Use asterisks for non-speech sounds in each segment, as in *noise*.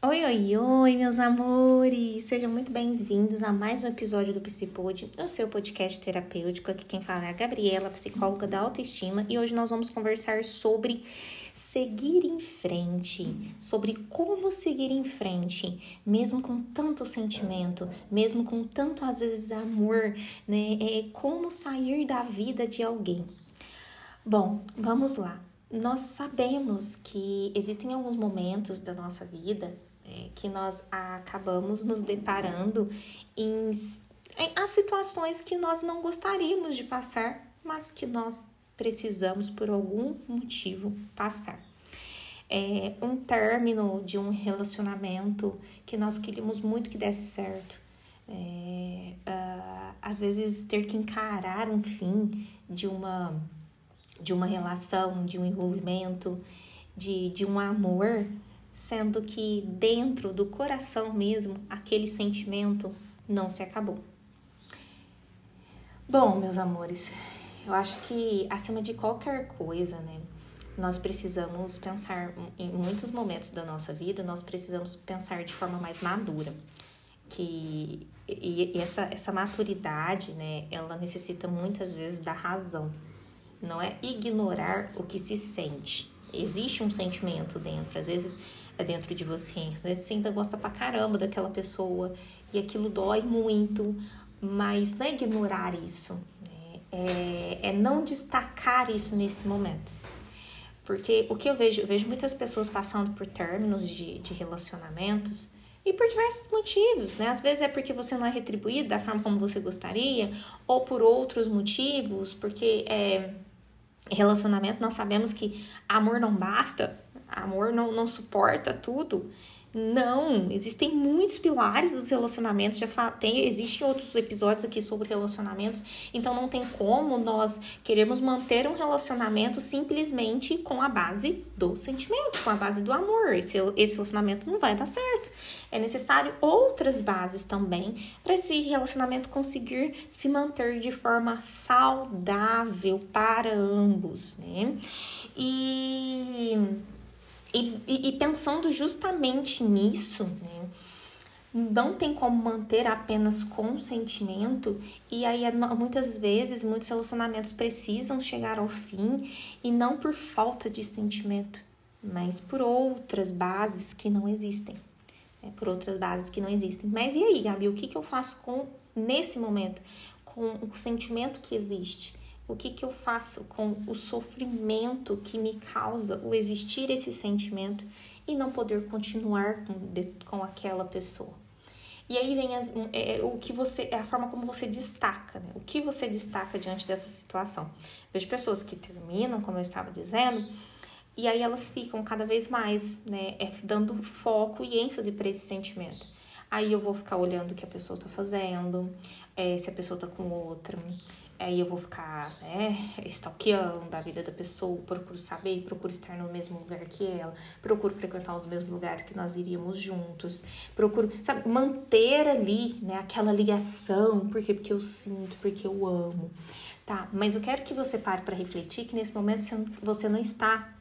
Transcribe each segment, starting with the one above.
Oi, oi, oi, meus amores! Sejam muito bem-vindos a mais um episódio do Psipod, o seu podcast terapêutico. Aqui quem fala é a Gabriela, psicóloga da autoestima, e hoje nós vamos conversar sobre seguir em frente, sobre como seguir em frente, mesmo com tanto sentimento, mesmo com tanto, às vezes, amor, né? É como sair da vida de alguém. Bom, vamos lá. Nós sabemos que existem alguns momentos da nossa vida é, que nós acabamos nos deparando em, em as situações que nós não gostaríamos de passar, mas que nós precisamos por algum motivo passar. É um término de um relacionamento que nós queríamos muito que desse certo. É, uh, às vezes ter que encarar um fim de uma de uma relação, de um envolvimento, de, de um amor sendo que dentro do coração mesmo aquele sentimento não se acabou. Bom, meus amores, eu acho que acima de qualquer coisa, né, nós precisamos pensar em muitos momentos da nossa vida, nós precisamos pensar de forma mais madura. Que e, e essa, essa maturidade, né, ela necessita muitas vezes da razão. Não é ignorar o que se sente. Existe um sentimento dentro. Às vezes é dentro de você. Às vezes você ainda gosta pra caramba daquela pessoa e aquilo dói muito, mas não é ignorar isso, né? é, é não destacar isso nesse momento. Porque o que eu vejo, eu vejo muitas pessoas passando por términos de, de relacionamentos e por diversos motivos, né? Às vezes é porque você não é retribuído da forma como você gostaria, ou por outros motivos, porque é, relacionamento nós sabemos que amor não basta, amor não, não suporta tudo. Não, existem muitos pilares dos relacionamentos, já tem, existem outros episódios aqui sobre relacionamentos, então não tem como nós queremos manter um relacionamento simplesmente com a base do sentimento, com a base do amor. Esse, esse relacionamento não vai dar certo. É necessário outras bases também para esse relacionamento conseguir se manter de forma saudável para ambos, né? E e, e, pensando justamente nisso, né? não tem como manter apenas com sentimento e aí é muitas vezes muitos relacionamentos precisam chegar ao fim e não por falta de sentimento, mas por outras bases que não existem, é, por outras bases que não existem. Mas e aí, Gabi, o que, que eu faço com nesse momento, com o sentimento que existe? O que, que eu faço com o sofrimento que me causa o existir esse sentimento e não poder continuar com, de, com aquela pessoa? E aí vem as, é, o que você, é a forma como você destaca, né? O que você destaca diante dessa situação. Vejo pessoas que terminam, como eu estava dizendo, e aí elas ficam cada vez mais, né, é, dando foco e ênfase para esse sentimento. Aí eu vou ficar olhando o que a pessoa tá fazendo, é, se a pessoa tá com outra, Aí eu vou ficar, né, stalkeando a vida da pessoa, procuro saber, procuro estar no mesmo lugar que ela, procuro frequentar os mesmos lugares que nós iríamos juntos, procuro, sabe, manter ali, né, aquela ligação, porque porque eu sinto, porque eu amo. Tá, mas eu quero que você pare para refletir que nesse momento você não está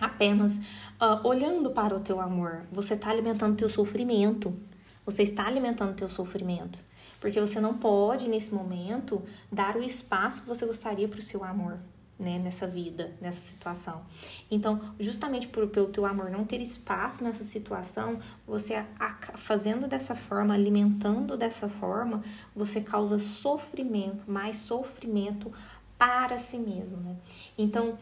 apenas uh, olhando para o teu amor, você está alimentando teu sofrimento. Você está alimentando teu sofrimento. Porque você não pode, nesse momento, dar o espaço que você gostaria para o seu amor. Né, nessa vida, nessa situação. Então, justamente por, pelo teu amor não ter espaço nessa situação, você fazendo dessa forma, alimentando dessa forma, você causa sofrimento, mais sofrimento para si mesmo, né? Então,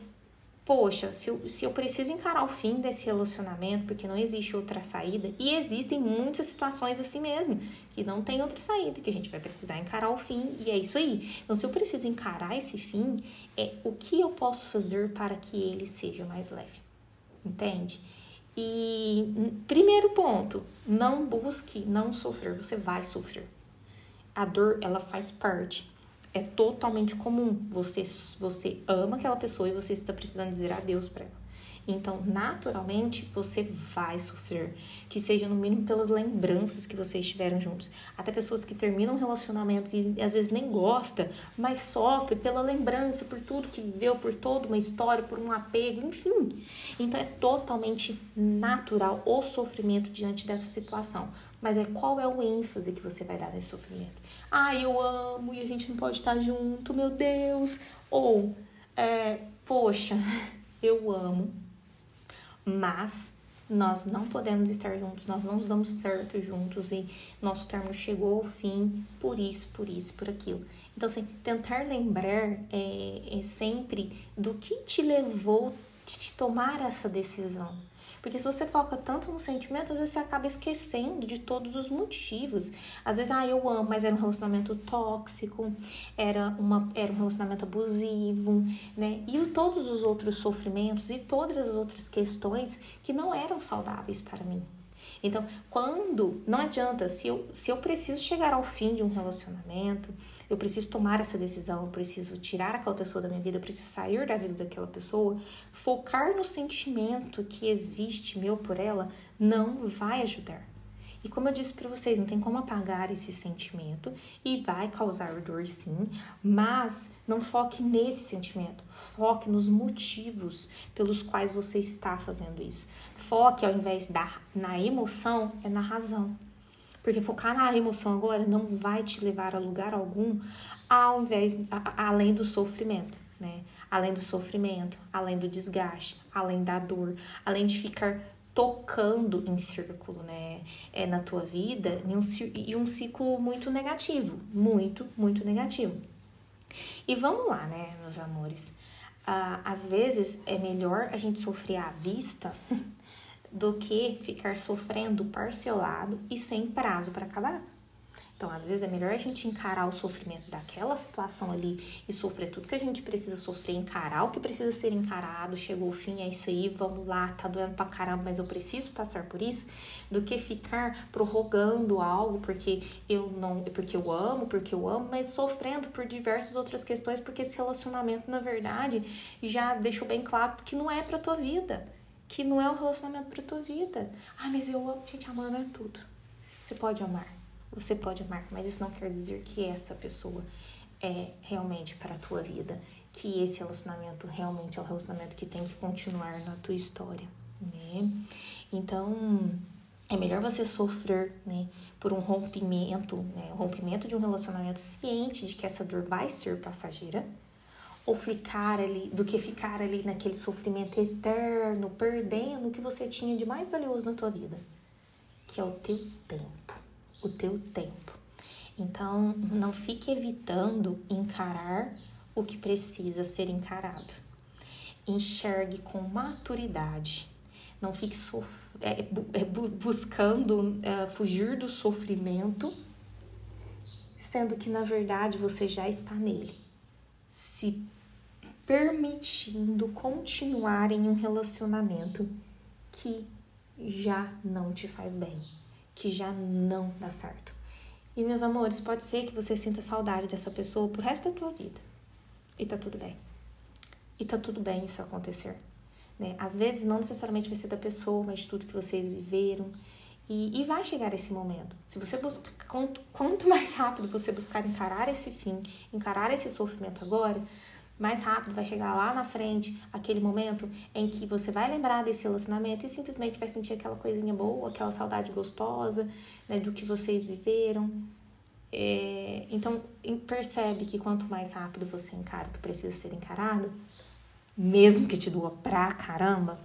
poxa, se eu, se eu preciso encarar o fim desse relacionamento porque não existe outra saída, e existem muitas situações assim mesmo, que não tem outra saída, que a gente vai precisar encarar o fim, e é isso aí. Então, se eu preciso encarar esse fim, é o que eu posso fazer para que ele seja mais leve, entende? E primeiro ponto, não busque não sofrer, você vai sofrer. A dor, ela faz parte é totalmente comum. Você, você ama aquela pessoa e você está precisando dizer adeus para ela. Então, naturalmente, você vai sofrer. Que seja no mínimo pelas lembranças que vocês tiveram juntos. Até pessoas que terminam relacionamentos e às vezes nem gosta, mas sofre pela lembrança, por tudo que viveu, por toda uma história, por um apego, enfim. Então, é totalmente natural o sofrimento diante dessa situação. Mas é qual é o ênfase que você vai dar nesse sofrimento? Ah, eu amo e a gente não pode estar junto, meu Deus. Ou, é, poxa, *laughs* eu amo, mas nós não podemos estar juntos, nós não damos certo juntos e nosso termo chegou ao fim por isso, por isso, por aquilo. Então, assim, tentar lembrar é, é sempre do que te levou a tomar essa decisão. Porque se você foca tanto no sentimento, às vezes você acaba esquecendo de todos os motivos. Às vezes, ah, eu amo, mas era um relacionamento tóxico, era, uma, era um relacionamento abusivo, né? E todos os outros sofrimentos e todas as outras questões que não eram saudáveis para mim. Então, quando não adianta, se eu, se eu preciso chegar ao fim de um relacionamento, eu preciso tomar essa decisão, eu preciso tirar aquela pessoa da minha vida, eu preciso sair da vida daquela pessoa, focar no sentimento que existe meu por ela não vai ajudar. E como eu disse para vocês, não tem como apagar esse sentimento e vai causar dor sim, mas não foque nesse sentimento, foque nos motivos pelos quais você está fazendo isso. Foque ao invés da na emoção, é na razão. Porque focar na emoção agora não vai te levar a lugar algum ao invés a, além do sofrimento, né? Além do sofrimento, além do desgaste, além da dor, além de ficar tocando em círculo, né? É na tua vida e um, e um ciclo muito negativo, muito, muito negativo. E vamos lá, né, meus amores? Ah, às vezes é melhor a gente sofrer à vista do que ficar sofrendo parcelado e sem prazo para acabar. Então, às vezes é melhor a gente encarar o sofrimento daquela situação ali e sofrer tudo que a gente precisa sofrer, encarar o que precisa ser encarado, chegou o fim, é isso aí, vamos lá, tá doendo pra caramba, mas eu preciso passar por isso, do que ficar prorrogando algo porque eu não, porque eu amo, porque eu amo, mas sofrendo por diversas outras questões, porque esse relacionamento, na verdade, já deixou bem claro que não é pra tua vida que não é um relacionamento para tua vida. Ah, mas eu amo, gente, amar não é tudo. Você pode amar, você pode amar, mas isso não quer dizer que essa pessoa é realmente para a tua vida, que esse relacionamento realmente é o relacionamento que tem que continuar na tua história, né? Então, é melhor você sofrer, né, por um rompimento, né, um rompimento de um relacionamento ciente de que essa dor vai ser passageira, ou ficar ali, do que ficar ali naquele sofrimento eterno, perdendo o que você tinha de mais valioso na tua vida, que é o teu tempo, o teu tempo. Então, não fique evitando encarar o que precisa ser encarado. Enxergue com maturidade. Não fique sof é, é, buscando é, fugir do sofrimento, sendo que na verdade você já está nele. Se permitindo continuar em um relacionamento que já não te faz bem, que já não dá certo. E meus amores, pode ser que você sinta saudade dessa pessoa pro resto da tua vida. E tá tudo bem. E tá tudo bem isso acontecer. Né? Às vezes não necessariamente vai ser da pessoa, mas de tudo que vocês viveram. E, e vai chegar esse momento. Se você busca, quanto, quanto mais rápido você buscar encarar esse fim, encarar esse sofrimento agora, mais rápido vai chegar lá na frente aquele momento em que você vai lembrar desse relacionamento e simplesmente vai sentir aquela coisinha boa, aquela saudade gostosa né, do que vocês viveram. É, então, percebe que quanto mais rápido você encara o que precisa ser encarado, mesmo que te doa pra caramba,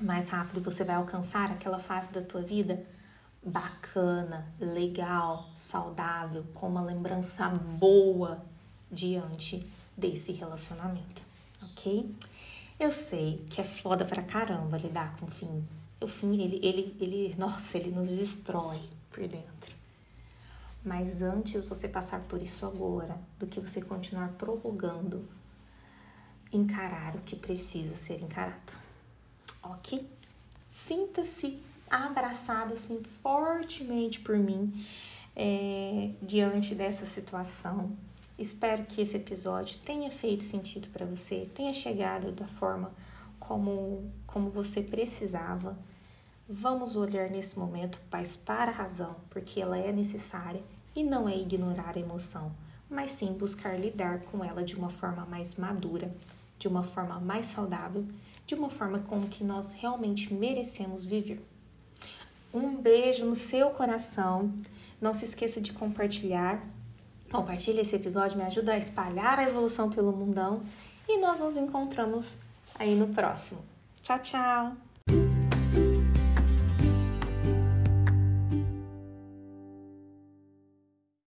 mais rápido você vai alcançar aquela fase da tua vida bacana, legal, saudável, com uma lembrança boa diante desse relacionamento, ok? Eu sei que é foda pra caramba lidar com o fim. O fim, ele, ele, ele, nossa, ele nos destrói por dentro. Mas antes você passar por isso agora, do que você continuar prorrogando, encarar o que precisa ser encarado, ok? Sinta-se abraçada assim fortemente por mim é, diante dessa situação Espero que esse episódio tenha feito sentido para você, tenha chegado da forma como, como você precisava. Vamos olhar nesse momento, paz, para a razão, porque ela é necessária e não é ignorar a emoção, mas sim buscar lidar com ela de uma forma mais madura, de uma forma mais saudável, de uma forma como que nós realmente merecemos viver. Um beijo no seu coração. Não se esqueça de compartilhar. Compartilhe esse episódio, me ajuda a espalhar a evolução pelo mundão. E nós nos encontramos aí no próximo. Tchau, tchau!